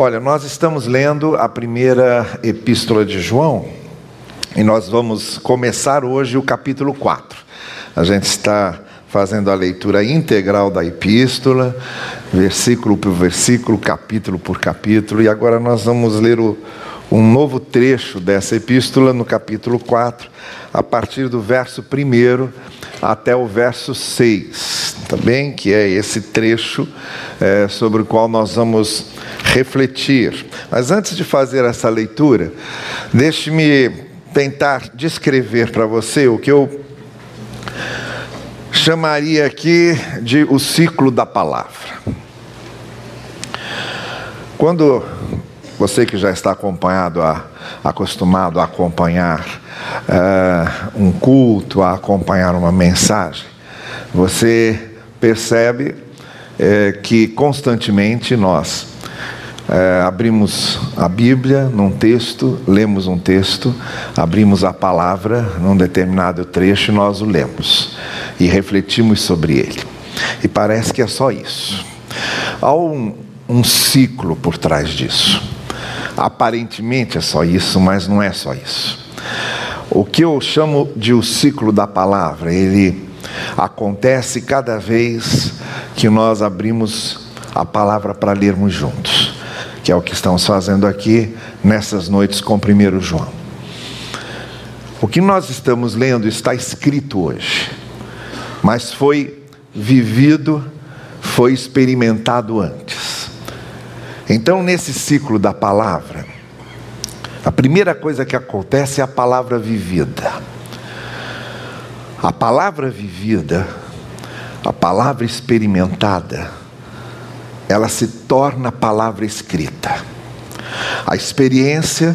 Olha, nós estamos lendo a primeira epístola de João e nós vamos começar hoje o capítulo 4. A gente está fazendo a leitura integral da epístola, versículo por versículo, capítulo por capítulo, e agora nós vamos ler o, um novo trecho dessa epístola no capítulo 4, a partir do verso 1 até o verso 6, também, que é esse trecho é, sobre o qual nós vamos refletir. Mas antes de fazer essa leitura, deixe-me tentar descrever para você o que eu chamaria aqui de o ciclo da palavra. Quando você que já está acompanhado, a, acostumado a acompanhar uh, um culto, a acompanhar uma mensagem, você percebe uh, que constantemente nós uh, abrimos a Bíblia num texto, lemos um texto, abrimos a palavra num determinado trecho e nós o lemos e refletimos sobre ele. E parece que é só isso. Há um, um ciclo por trás disso. Aparentemente é só isso, mas não é só isso. O que eu chamo de o ciclo da palavra, ele acontece cada vez que nós abrimos a palavra para lermos juntos, que é o que estamos fazendo aqui nessas noites com 1 João. O que nós estamos lendo está escrito hoje, mas foi vivido, foi experimentado antes. Então, nesse ciclo da palavra, a primeira coisa que acontece é a palavra vivida. A palavra vivida, a palavra experimentada, ela se torna palavra escrita. A experiência,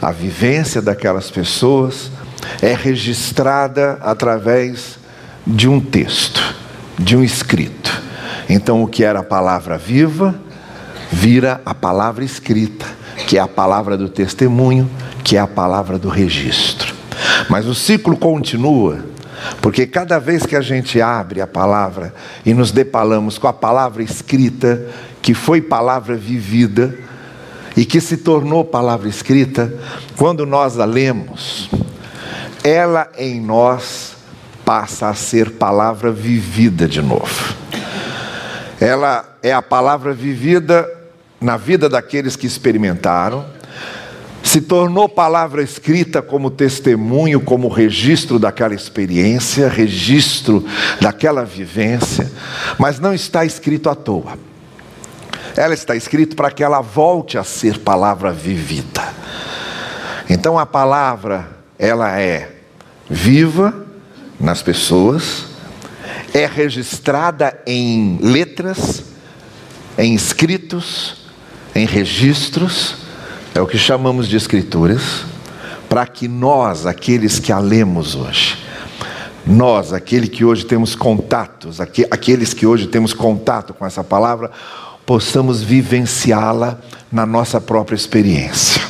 a vivência daquelas pessoas é registrada através de um texto, de um escrito. Então, o que era a palavra viva, vira a palavra escrita, que é a palavra do testemunho, que é a palavra do registro. Mas o ciclo continua, porque cada vez que a gente abre a palavra e nos depalamos com a palavra escrita, que foi palavra vivida e que se tornou palavra escrita, quando nós a lemos, ela em nós passa a ser palavra vivida de novo. Ela é a palavra vivida na vida daqueles que experimentaram, se tornou palavra escrita como testemunho, como registro daquela experiência, registro daquela vivência, mas não está escrito à toa. Ela está escrita para que ela volte a ser palavra vivida. Então a palavra, ela é viva nas pessoas, é registrada em letras, em escritos, em registros, é o que chamamos de escrituras, para que nós, aqueles que a lemos hoje, nós, aquele que hoje temos contatos, aqueles que hoje temos contato com essa palavra, possamos vivenciá-la na nossa própria experiência.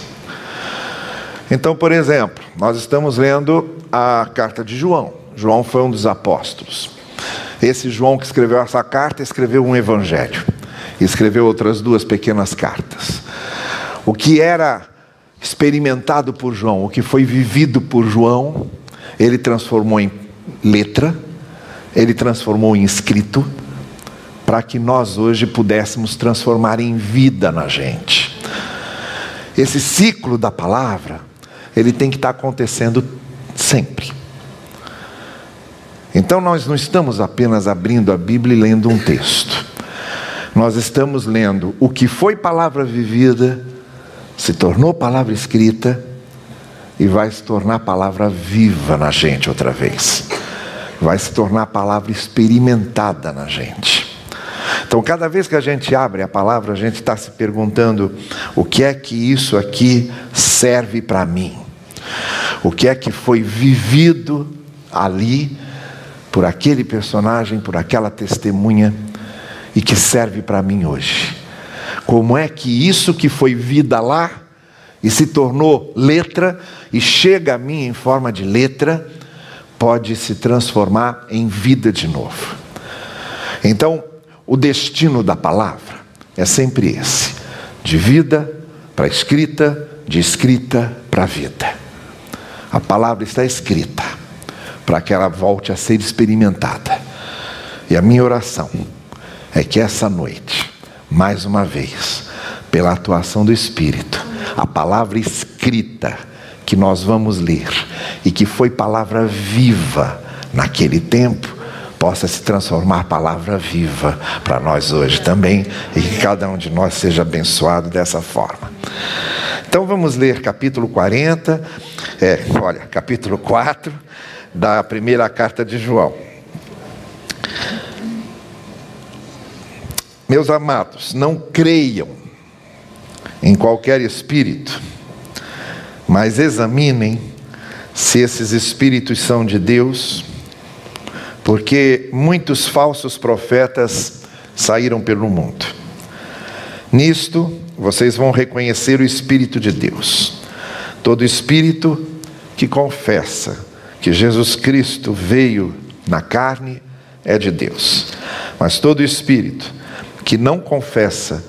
Então, por exemplo, nós estamos lendo a carta de João. João foi um dos apóstolos. Esse João que escreveu essa carta escreveu um evangelho escreveu outras duas pequenas cartas. O que era experimentado por João, o que foi vivido por João, ele transformou em letra, ele transformou em escrito, para que nós hoje pudéssemos transformar em vida na gente. Esse ciclo da palavra, ele tem que estar acontecendo sempre. Então nós não estamos apenas abrindo a Bíblia e lendo um texto. Nós estamos lendo o que foi palavra vivida, se tornou palavra escrita e vai se tornar palavra viva na gente outra vez. Vai se tornar palavra experimentada na gente. Então, cada vez que a gente abre a palavra, a gente está se perguntando: o que é que isso aqui serve para mim? O que é que foi vivido ali por aquele personagem, por aquela testemunha e que serve para mim hoje. Como é que isso que foi vida lá e se tornou letra e chega a mim em forma de letra, pode se transformar em vida de novo. Então, o destino da palavra é sempre esse: de vida para escrita, de escrita para vida. A palavra está escrita para que ela volte a ser experimentada. E a minha oração é que essa noite, mais uma vez, pela atuação do Espírito, a palavra escrita que nós vamos ler e que foi palavra viva naquele tempo, possa se transformar palavra viva para nós hoje também e que cada um de nós seja abençoado dessa forma. Então vamos ler capítulo 40, é, olha, capítulo 4 da primeira carta de João. Meus amados, não creiam em qualquer espírito, mas examinem se esses espíritos são de Deus porque muitos falsos profetas saíram pelo mundo. Nisto, vocês vão reconhecer o Espírito de Deus. Todo espírito que confessa que Jesus Cristo veio na carne é de Deus. Mas todo espírito que não confessa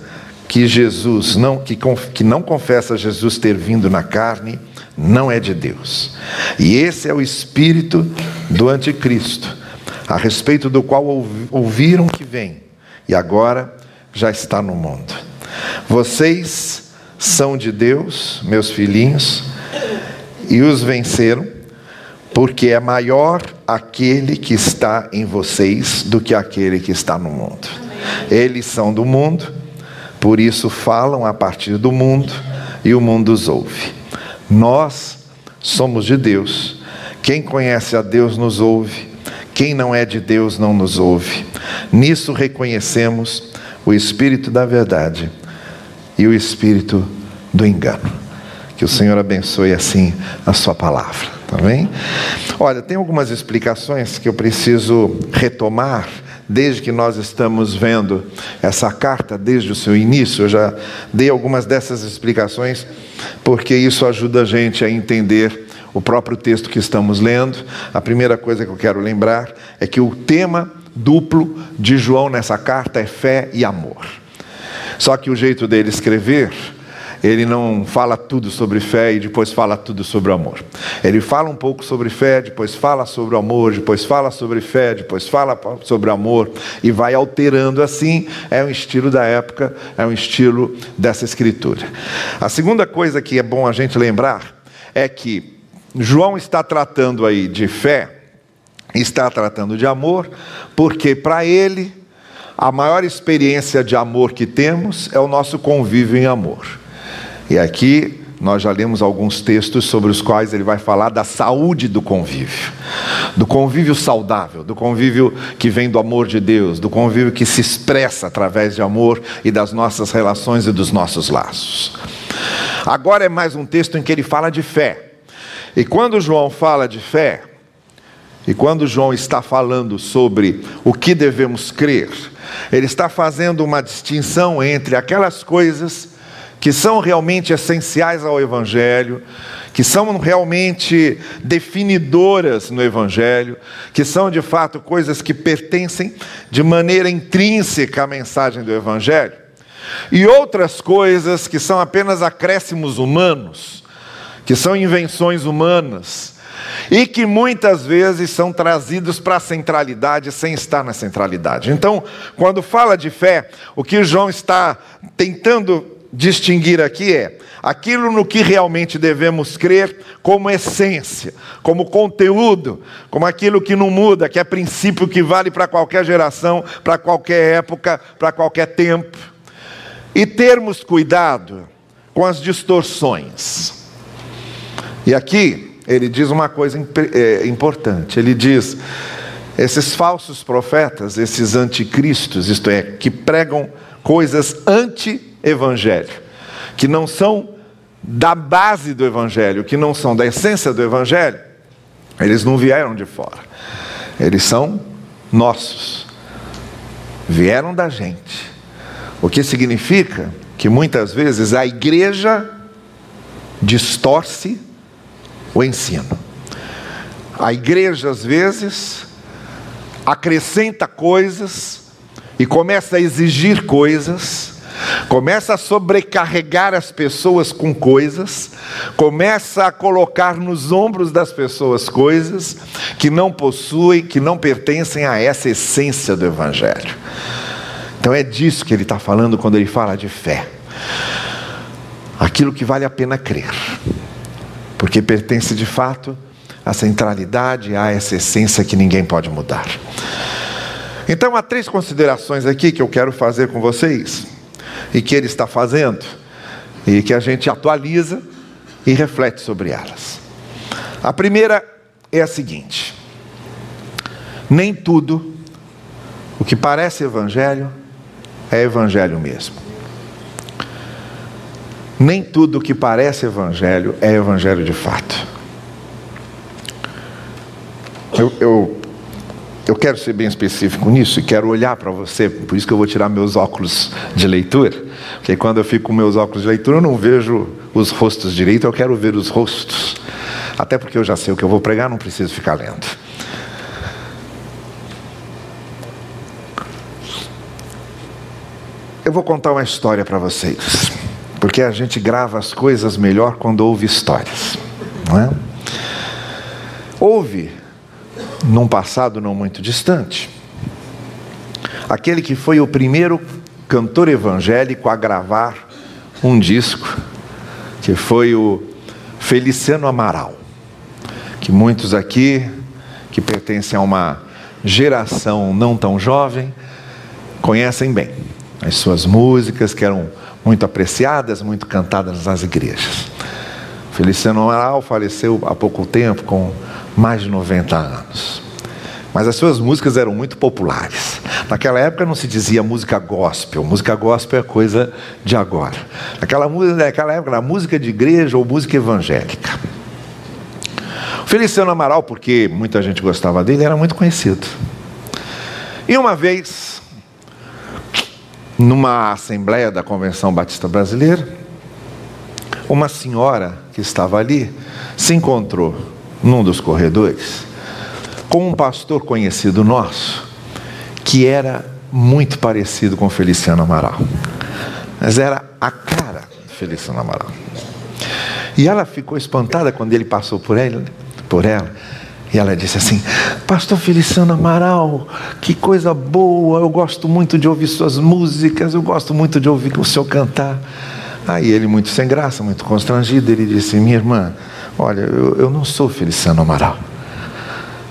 que Jesus não que, que não confessa Jesus ter vindo na carne não é de Deus. E esse é o espírito do anticristo a respeito do qual ouviram que vem e agora já está no mundo. Vocês são de Deus, meus filhinhos, e os venceram, porque é maior aquele que está em vocês do que aquele que está no mundo. Eles são do mundo, por isso falam a partir do mundo e o mundo os ouve. Nós somos de Deus. Quem conhece a Deus nos ouve quem não é de Deus não nos ouve. Nisso reconhecemos o espírito da verdade e o espírito do engano. Que o Senhor abençoe assim a sua palavra, tá bem? Olha, tem algumas explicações que eu preciso retomar desde que nós estamos vendo essa carta desde o seu início. Eu já dei algumas dessas explicações porque isso ajuda a gente a entender o próprio texto que estamos lendo, a primeira coisa que eu quero lembrar é que o tema duplo de João nessa carta é fé e amor. Só que o jeito dele escrever, ele não fala tudo sobre fé e depois fala tudo sobre amor. Ele fala um pouco sobre fé, depois fala sobre amor, depois fala sobre fé, depois fala sobre amor e vai alterando assim. É um estilo da época, é um estilo dessa escritura. A segunda coisa que é bom a gente lembrar é que João está tratando aí de fé, está tratando de amor, porque para ele a maior experiência de amor que temos é o nosso convívio em amor. E aqui nós já lemos alguns textos sobre os quais ele vai falar da saúde do convívio, do convívio saudável, do convívio que vem do amor de Deus, do convívio que se expressa através de amor e das nossas relações e dos nossos laços. Agora é mais um texto em que ele fala de fé. E quando João fala de fé, e quando João está falando sobre o que devemos crer, ele está fazendo uma distinção entre aquelas coisas que são realmente essenciais ao Evangelho, que são realmente definidoras no Evangelho, que são de fato coisas que pertencem de maneira intrínseca à mensagem do Evangelho, e outras coisas que são apenas acréscimos humanos que são invenções humanas e que muitas vezes são trazidos para a centralidade sem estar na centralidade. Então, quando fala de fé, o que João está tentando distinguir aqui é aquilo no que realmente devemos crer como essência, como conteúdo, como aquilo que não muda, que é princípio que vale para qualquer geração, para qualquer época, para qualquer tempo. E termos cuidado com as distorções. E aqui ele diz uma coisa é, importante: ele diz, esses falsos profetas, esses anticristos, isto é, que pregam coisas anti-evangelho, que não são da base do evangelho, que não são da essência do evangelho, eles não vieram de fora, eles são nossos, vieram da gente. O que significa que muitas vezes a igreja distorce o ensino. A igreja, às vezes, acrescenta coisas e começa a exigir coisas começa a sobrecarregar as pessoas com coisas, começa a colocar nos ombros das pessoas coisas que não possuem, que não pertencem a essa essência do Evangelho. Então é disso que ele está falando quando ele fala de fé. Aquilo que vale a pena crer, porque pertence de fato à centralidade, a essa essência que ninguém pode mudar. Então há três considerações aqui que eu quero fazer com vocês e que ele está fazendo e que a gente atualiza e reflete sobre elas. A primeira é a seguinte: nem tudo o que parece evangelho é evangelho mesmo. Nem tudo o que parece evangelho é evangelho de fato. Eu, eu eu quero ser bem específico nisso e quero olhar para você, por isso que eu vou tirar meus óculos de leitura, porque quando eu fico com meus óculos de leitura eu não vejo os rostos direito, eu quero ver os rostos. Até porque eu já sei o que eu vou pregar, não preciso ficar lendo. Eu vou contar uma história para vocês, porque a gente grava as coisas melhor quando ouve histórias, não é? Ouve num passado não muito distante. Aquele que foi o primeiro cantor evangélico a gravar um disco, que foi o Feliciano Amaral, que muitos aqui, que pertencem a uma geração não tão jovem, conhecem bem. As suas músicas que eram muito apreciadas, muito cantadas nas igrejas. Feliciano Amaral faleceu há pouco tempo, com mais de 90 anos. Mas as suas músicas eram muito populares. Naquela época não se dizia música gospel, música gospel é coisa de agora. Naquela, naquela época era música de igreja ou música evangélica. O Feliciano Amaral, porque muita gente gostava dele, era muito conhecido. E uma vez, numa assembleia da Convenção Batista Brasileira, uma senhora que estava ali se encontrou num dos corredores com um pastor conhecido nosso que era muito parecido com Feliciano Amaral. Mas era a cara de Feliciano Amaral. E ela ficou espantada quando ele passou por ela, por ela. E ela disse assim: Pastor Feliciano Amaral, que coisa boa, eu gosto muito de ouvir suas músicas, eu gosto muito de ouvir o senhor cantar. Aí ele, muito sem graça, muito constrangido, ele disse: Minha irmã, olha, eu, eu não sou Feliciano Amaral.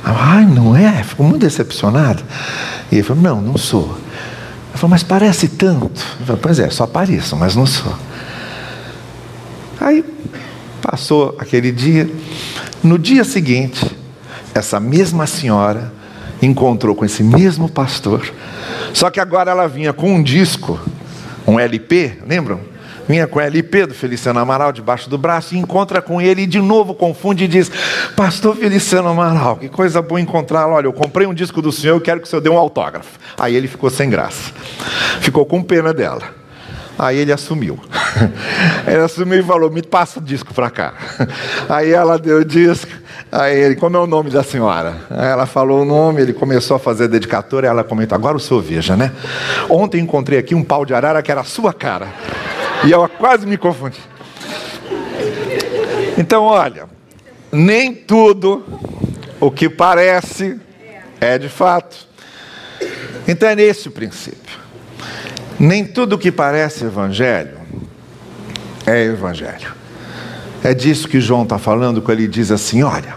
Ai, não é? Ficou muito decepcionado. E ele falou: Não, não sou. Ele falou: Mas parece tanto. Eu falei, pois é, só pareço, mas não sou. Aí passou aquele dia. No dia seguinte, essa mesma senhora encontrou com esse mesmo pastor. Só que agora ela vinha com um disco, um LP, lembram? Vinha com a LP do Feliciano Amaral debaixo do braço e encontra com ele e de novo confunde e diz: Pastor Feliciano Amaral, que coisa boa encontrá-lo. Olha, eu comprei um disco do senhor, eu quero que o senhor dê um autógrafo. Aí ele ficou sem graça, ficou com pena dela. Aí ele assumiu. Ele assumiu e falou: Me passa o disco para cá. Aí ela deu o disco. Aí ele, como é o nome da senhora? Aí ela falou o nome, ele começou a fazer a dedicatória. Ela comentou: Agora o senhor veja, né? Ontem encontrei aqui um pau de arara que era a sua cara. E eu quase me confundi. Então, olha, nem tudo o que parece é de fato. Então é nesse o princípio. Nem tudo o que parece evangelho é evangelho. É disso que João está falando quando ele diz assim: olha,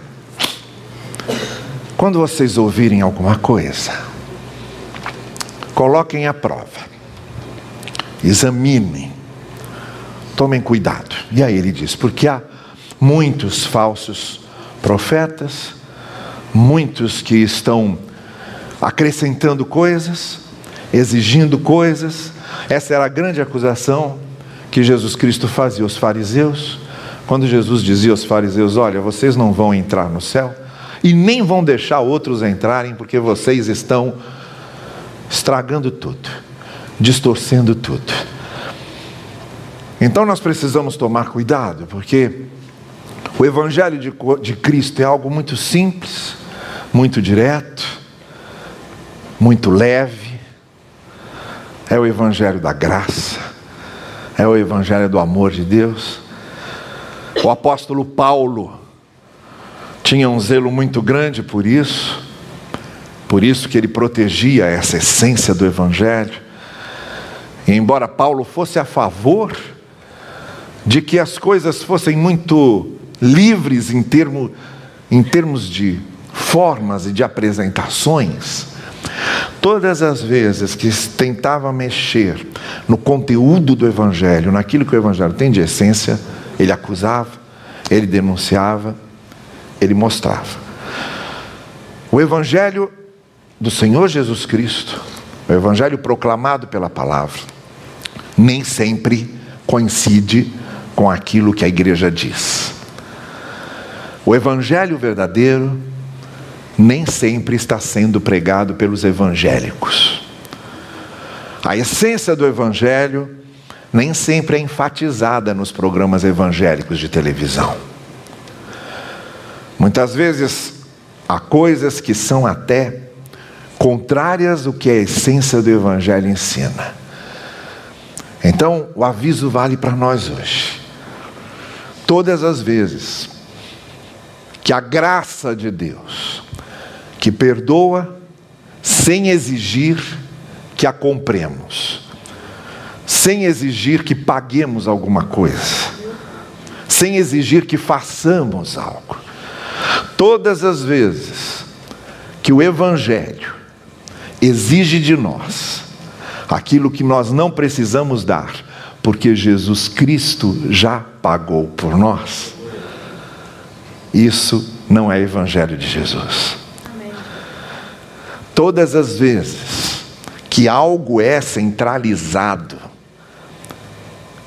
quando vocês ouvirem alguma coisa, coloquem à prova, examinem, tomem cuidado. E aí ele diz: porque há muitos falsos profetas, muitos que estão acrescentando coisas, exigindo coisas. Essa era a grande acusação que Jesus Cristo fazia aos fariseus, quando Jesus dizia aos fariseus: Olha, vocês não vão entrar no céu e nem vão deixar outros entrarem, porque vocês estão estragando tudo, distorcendo tudo. Então nós precisamos tomar cuidado, porque o Evangelho de, de Cristo é algo muito simples, muito direto, muito leve, é o Evangelho da graça, É o evangelho do amor de Deus. O apóstolo Paulo tinha um zelo muito grande por isso, por isso que ele protegia essa essência do evangelho. E embora Paulo fosse a favor de que as coisas fossem muito livres em, termo, em termos de formas e de apresentações, todas as vezes que tentava mexer no conteúdo do Evangelho, naquilo que o Evangelho tem de essência, ele acusava, ele denunciava, ele mostrava. O Evangelho do Senhor Jesus Cristo, o Evangelho proclamado pela palavra, nem sempre coincide com aquilo que a igreja diz. O Evangelho verdadeiro nem sempre está sendo pregado pelos evangélicos. A essência do Evangelho nem sempre é enfatizada nos programas evangélicos de televisão. Muitas vezes há coisas que são até contrárias ao que a essência do Evangelho ensina. Então, o aviso vale para nós hoje. Todas as vezes que a graça de Deus, que perdoa sem exigir que a compremos, sem exigir que paguemos alguma coisa, sem exigir que façamos algo. Todas as vezes que o Evangelho exige de nós aquilo que nós não precisamos dar, porque Jesus Cristo já pagou por nós, isso não é Evangelho de Jesus. Todas as vezes que algo é centralizado,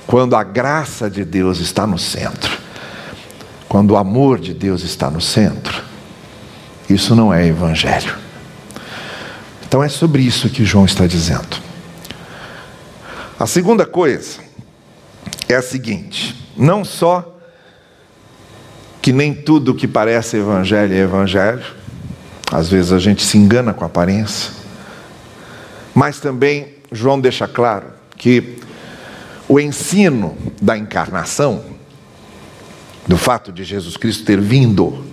quando a graça de Deus está no centro, quando o amor de Deus está no centro, isso não é Evangelho. Então é sobre isso que João está dizendo. A segunda coisa é a seguinte: não só que nem tudo que parece evangelho é evangelho, às vezes a gente se engana com a aparência, mas também João deixa claro que o ensino da encarnação, do fato de Jesus Cristo ter vindo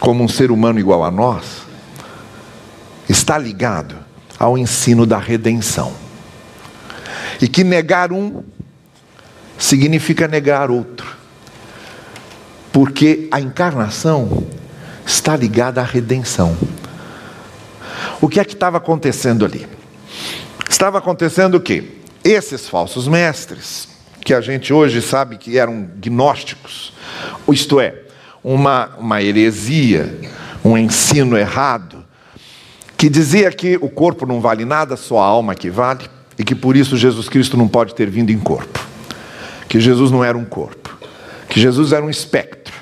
como um ser humano igual a nós, está ligado ao ensino da redenção. E que negar um significa negar outro. Porque a encarnação está ligada à redenção. O que é que estava acontecendo ali? Estava acontecendo o quê? Esses falsos mestres, que a gente hoje sabe que eram gnósticos, isto é, uma, uma heresia, um ensino errado, que dizia que o corpo não vale nada, só a alma que vale, e que por isso Jesus Cristo não pode ter vindo em corpo. Que Jesus não era um corpo, que Jesus era um espectro,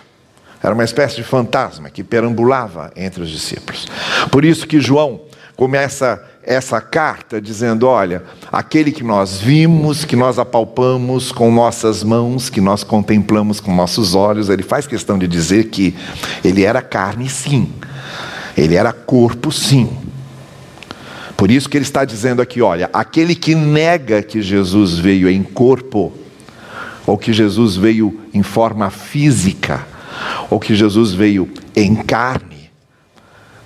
era uma espécie de fantasma que perambulava entre os discípulos. Por isso que João começa essa carta dizendo: olha, aquele que nós vimos, que nós apalpamos com nossas mãos, que nós contemplamos com nossos olhos, ele faz questão de dizer que ele era carne, sim, ele era corpo, sim. Por isso que ele está dizendo aqui: olha, aquele que nega que Jesus veio em corpo, ou que Jesus veio em forma física, ou que Jesus veio em carne,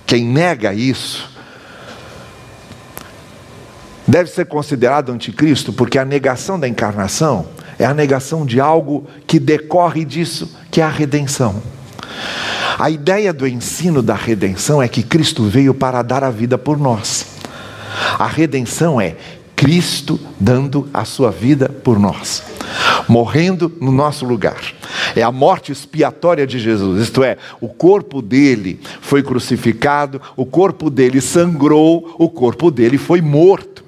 quem nega isso, deve ser considerado anticristo, porque a negação da encarnação é a negação de algo que decorre disso, que é a redenção. A ideia do ensino da redenção é que Cristo veio para dar a vida por nós. A redenção é Cristo dando a sua vida por nós, morrendo no nosso lugar. É a morte expiatória de Jesus, isto é, o corpo dele foi crucificado, o corpo dele sangrou, o corpo dele foi morto.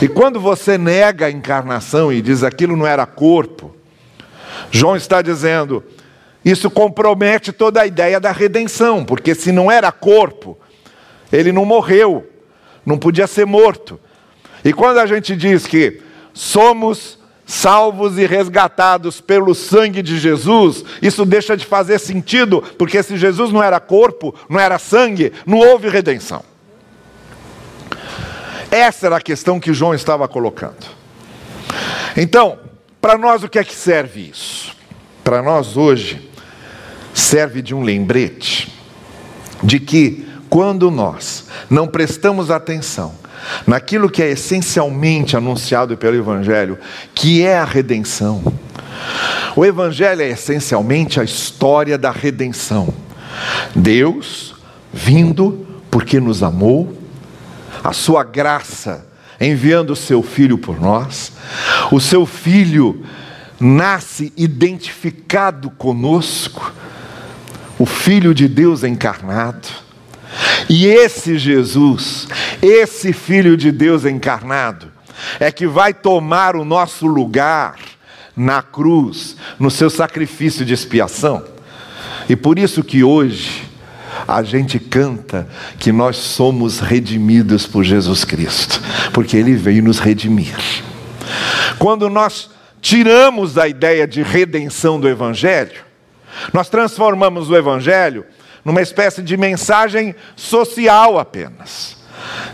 E quando você nega a encarnação e diz aquilo não era corpo, João está dizendo, isso compromete toda a ideia da redenção, porque se não era corpo, ele não morreu, não podia ser morto. E quando a gente diz que somos salvos e resgatados pelo sangue de Jesus, isso deixa de fazer sentido, porque se Jesus não era corpo, não era sangue, não houve redenção. Essa era a questão que João estava colocando. Então, para nós o que é que serve isso? Para nós hoje, serve de um lembrete de que quando nós não prestamos atenção naquilo que é essencialmente anunciado pelo Evangelho, que é a redenção, o Evangelho é essencialmente a história da redenção. Deus vindo porque nos amou, a sua graça enviando o seu filho por nós, o seu filho nasce identificado conosco, o filho de Deus encarnado. E esse Jesus, esse filho de Deus encarnado, é que vai tomar o nosso lugar na cruz, no seu sacrifício de expiação. E por isso que hoje a gente canta que nós somos redimidos por Jesus Cristo, porque ele veio nos redimir. Quando nós tiramos a ideia de redenção do evangelho, nós transformamos o evangelho numa espécie de mensagem social apenas,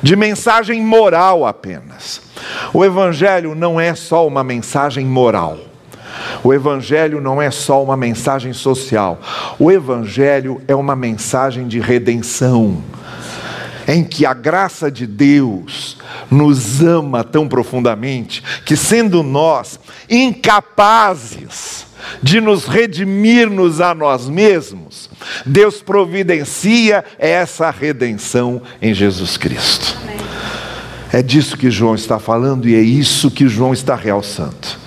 de mensagem moral apenas. O Evangelho não é só uma mensagem moral. O Evangelho não é só uma mensagem social. O Evangelho é uma mensagem de redenção, em que a graça de Deus nos ama tão profundamente que, sendo nós incapazes de nos redimir-nos a nós mesmos, Deus providencia essa redenção em Jesus Cristo. É disso que João está falando e é isso que João está realçando.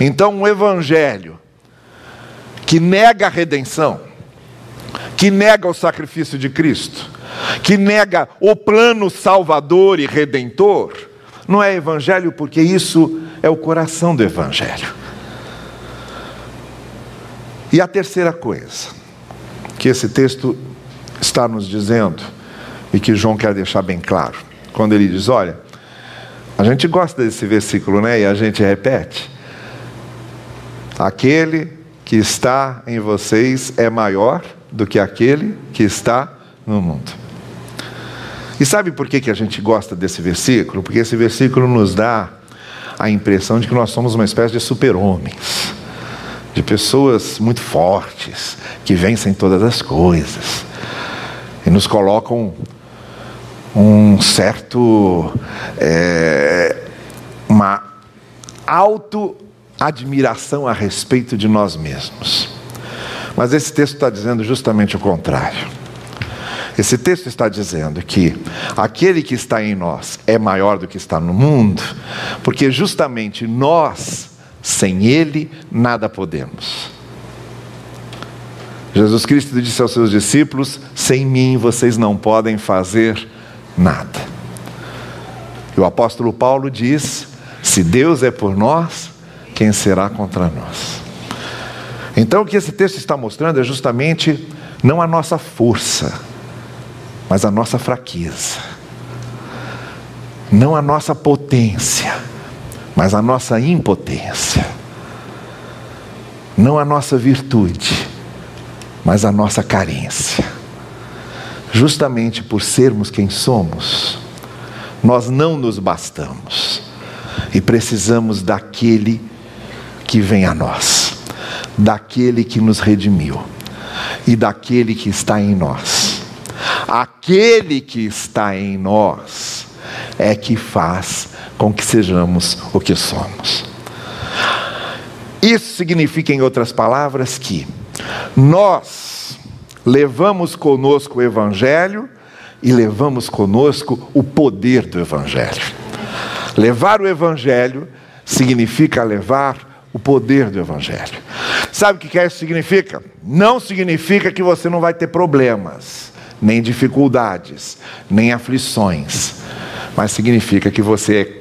Então, um evangelho que nega a redenção, que nega o sacrifício de Cristo, que nega o plano salvador e redentor, não é evangelho porque isso é o coração do evangelho. E a terceira coisa que esse texto está nos dizendo e que João quer deixar bem claro, quando ele diz: Olha, a gente gosta desse versículo, né? E a gente repete. Aquele que está em vocês é maior do que aquele que está no mundo. E sabe por que, que a gente gosta desse versículo? Porque esse versículo nos dá a impressão de que nós somos uma espécie de super-homens de pessoas muito fortes, que vencem todas as coisas, e nos colocam um certo. É, uma auto-admiração a respeito de nós mesmos. Mas esse texto está dizendo justamente o contrário. Esse texto está dizendo que aquele que está em nós é maior do que está no mundo, porque justamente nós sem Ele, nada podemos. Jesus Cristo disse aos seus discípulos: Sem mim vocês não podem fazer nada. E o apóstolo Paulo diz: Se Deus é por nós, quem será contra nós? Então, o que esse texto está mostrando é justamente não a nossa força, mas a nossa fraqueza, não a nossa potência mas a nossa impotência, não a nossa virtude, mas a nossa carência. Justamente por sermos quem somos, nós não nos bastamos e precisamos daquele que vem a nós, daquele que nos redimiu e daquele que está em nós. Aquele que está em nós é que faz com que sejamos o que somos. Isso significa, em outras palavras, que nós levamos conosco o Evangelho e levamos conosco o poder do Evangelho. Levar o Evangelho significa levar o poder do Evangelho. Sabe o que isso significa? Não significa que você não vai ter problemas, nem dificuldades, nem aflições, mas significa que você é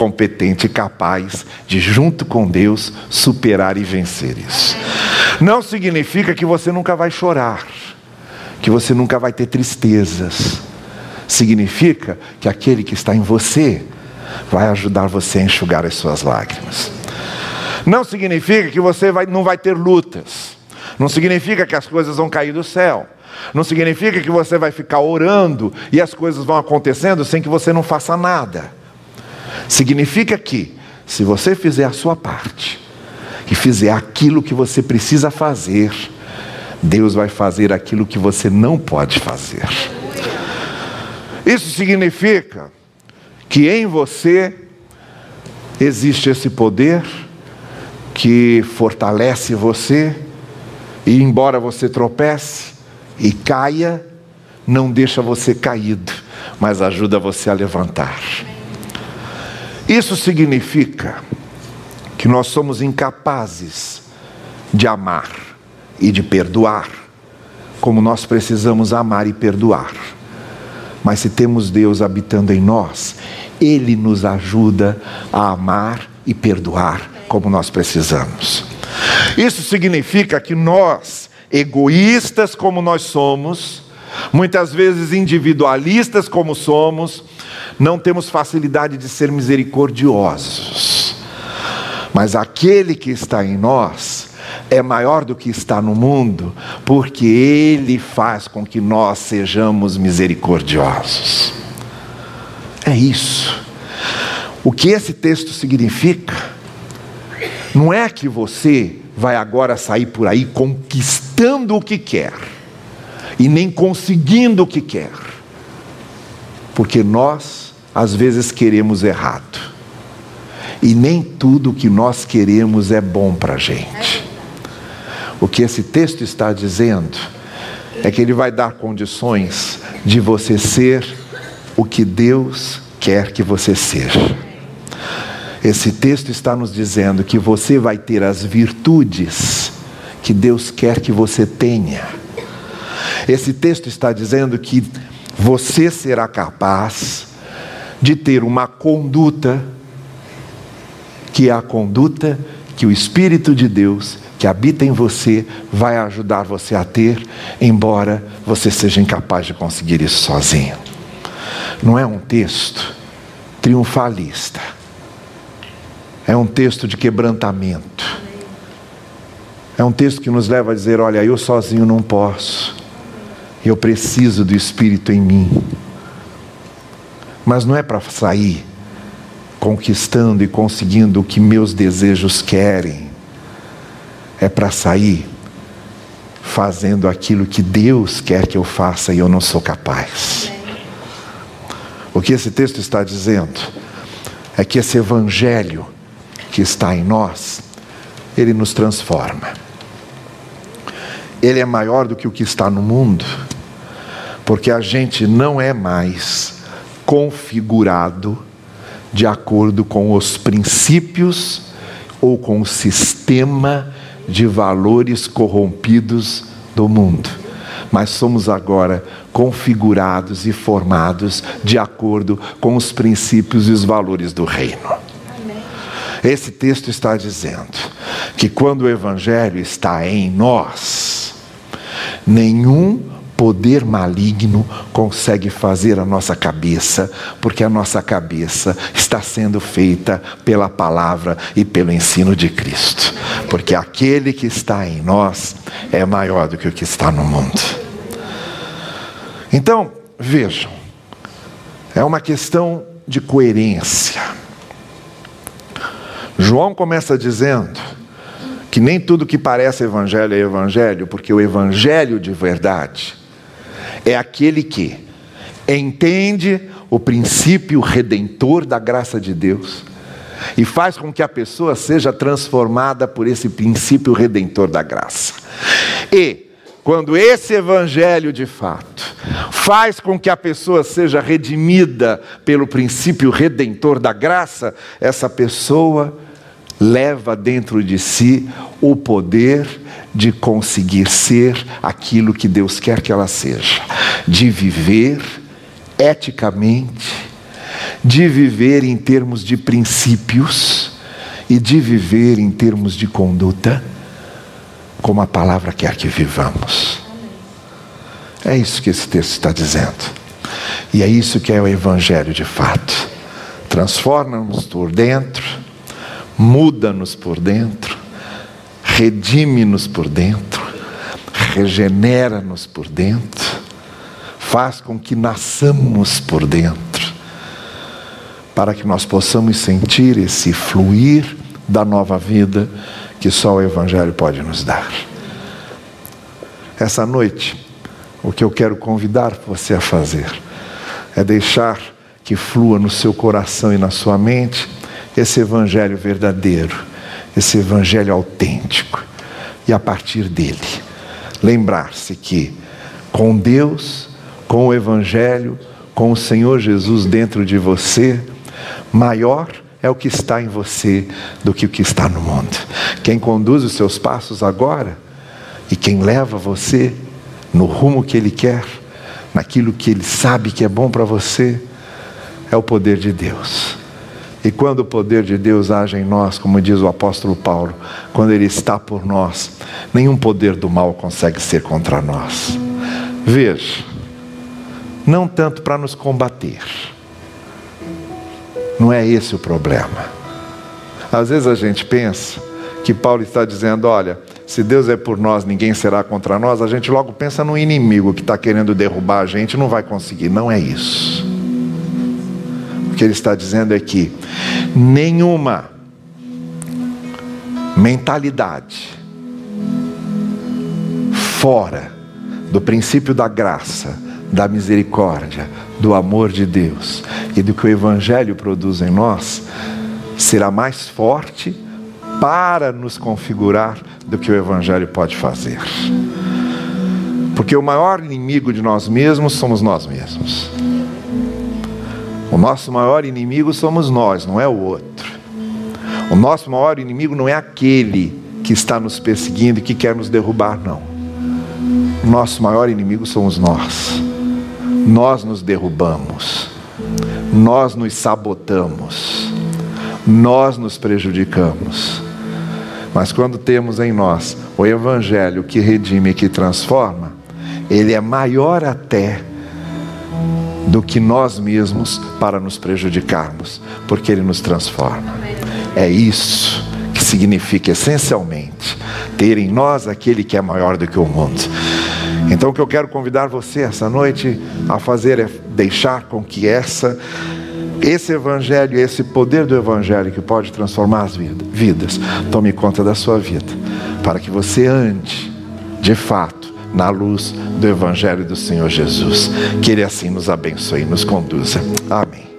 competente e capaz de, junto com Deus, superar e vencer isso. Não significa que você nunca vai chorar, que você nunca vai ter tristezas. Significa que aquele que está em você vai ajudar você a enxugar as suas lágrimas. Não significa que você vai, não vai ter lutas. Não significa que as coisas vão cair do céu. Não significa que você vai ficar orando e as coisas vão acontecendo sem que você não faça nada. Significa que, se você fizer a sua parte e fizer aquilo que você precisa fazer, Deus vai fazer aquilo que você não pode fazer. Isso significa que em você existe esse poder que fortalece você, e embora você tropece e caia, não deixa você caído, mas ajuda você a levantar. Isso significa que nós somos incapazes de amar e de perdoar, como nós precisamos amar e perdoar. Mas se temos Deus habitando em nós, Ele nos ajuda a amar e perdoar como nós precisamos. Isso significa que nós, egoístas como nós somos, muitas vezes individualistas como somos, não temos facilidade de ser misericordiosos. Mas aquele que está em nós é maior do que está no mundo, porque ele faz com que nós sejamos misericordiosos. É isso. O que esse texto significa não é que você vai agora sair por aí conquistando o que quer e nem conseguindo o que quer, porque nós às vezes queremos errado. E nem tudo que nós queremos é bom para a gente. O que esse texto está dizendo é que ele vai dar condições de você ser o que Deus quer que você seja. Esse texto está nos dizendo que você vai ter as virtudes que Deus quer que você tenha. Esse texto está dizendo que você será capaz de ter uma conduta que é a conduta que o Espírito de Deus que habita em você vai ajudar você a ter, embora você seja incapaz de conseguir isso sozinho. Não é um texto triunfalista, é um texto de quebrantamento, é um texto que nos leva a dizer: olha, eu sozinho não posso, eu preciso do Espírito em mim. Mas não é para sair conquistando e conseguindo o que meus desejos querem. É para sair fazendo aquilo que Deus quer que eu faça e eu não sou capaz. O que esse texto está dizendo é que esse evangelho que está em nós, ele nos transforma. Ele é maior do que o que está no mundo, porque a gente não é mais configurado de acordo com os princípios ou com o sistema de valores corrompidos do mundo. Mas somos agora configurados e formados de acordo com os princípios e os valores do reino. Esse texto está dizendo que quando o Evangelho está em nós, nenhum poder maligno consegue fazer a nossa cabeça, porque a nossa cabeça está sendo feita pela palavra e pelo ensino de Cristo. Porque aquele que está em nós é maior do que o que está no mundo. Então, vejam, é uma questão de coerência. João começa dizendo que nem tudo que parece evangelho é evangelho, porque o evangelho de verdade é aquele que entende o princípio redentor da graça de Deus e faz com que a pessoa seja transformada por esse princípio redentor da graça. E quando esse evangelho de fato faz com que a pessoa seja redimida pelo princípio redentor da graça, essa pessoa leva dentro de si o poder de conseguir ser aquilo que Deus quer que ela seja, de viver eticamente, de viver em termos de princípios e de viver em termos de conduta, como a palavra quer que vivamos. É isso que esse texto está dizendo. E é isso que é o Evangelho de fato. Transforma-nos por dentro muda-nos por dentro, redime-nos por dentro, regenera-nos por dentro, faz com que nasçamos por dentro, para que nós possamos sentir esse fluir da nova vida que só o Evangelho pode nos dar. Essa noite, o que eu quero convidar você a fazer é deixar que flua no seu coração e na sua mente esse Evangelho verdadeiro, esse Evangelho autêntico, e a partir dele, lembrar-se que com Deus, com o Evangelho, com o Senhor Jesus dentro de você, maior é o que está em você do que o que está no mundo. Quem conduz os seus passos agora e quem leva você no rumo que Ele quer, naquilo que Ele sabe que é bom para você, é o poder de Deus. E quando o poder de Deus age em nós, como diz o apóstolo Paulo, quando Ele está por nós, nenhum poder do mal consegue ser contra nós. Veja, não tanto para nos combater, não é esse o problema. Às vezes a gente pensa que Paulo está dizendo: olha, se Deus é por nós, ninguém será contra nós. A gente logo pensa no inimigo que está querendo derrubar a gente, não vai conseguir. Não é isso. Que ele está dizendo é que nenhuma mentalidade fora do princípio da graça, da misericórdia, do amor de Deus e do que o Evangelho produz em nós, será mais forte para nos configurar do que o Evangelho pode fazer. Porque o maior inimigo de nós mesmos somos nós mesmos. Nosso maior inimigo somos nós, não é o outro. O nosso maior inimigo não é aquele que está nos perseguindo e que quer nos derrubar, não. O nosso maior inimigo somos nós nós nos derrubamos, nós nos sabotamos, nós nos prejudicamos. Mas quando temos em nós o Evangelho que redime e que transforma, ele é maior até do que nós mesmos para nos prejudicarmos, porque ele nos transforma. É isso que significa essencialmente ter em nós aquele que é maior do que o mundo. Então o que eu quero convidar você essa noite a fazer é deixar com que essa esse evangelho, esse poder do evangelho que pode transformar as vidas, tome conta da sua vida, para que você ande de fato na luz do evangelho do Senhor Jesus. Que ele assim nos abençoe e nos conduza. Amém.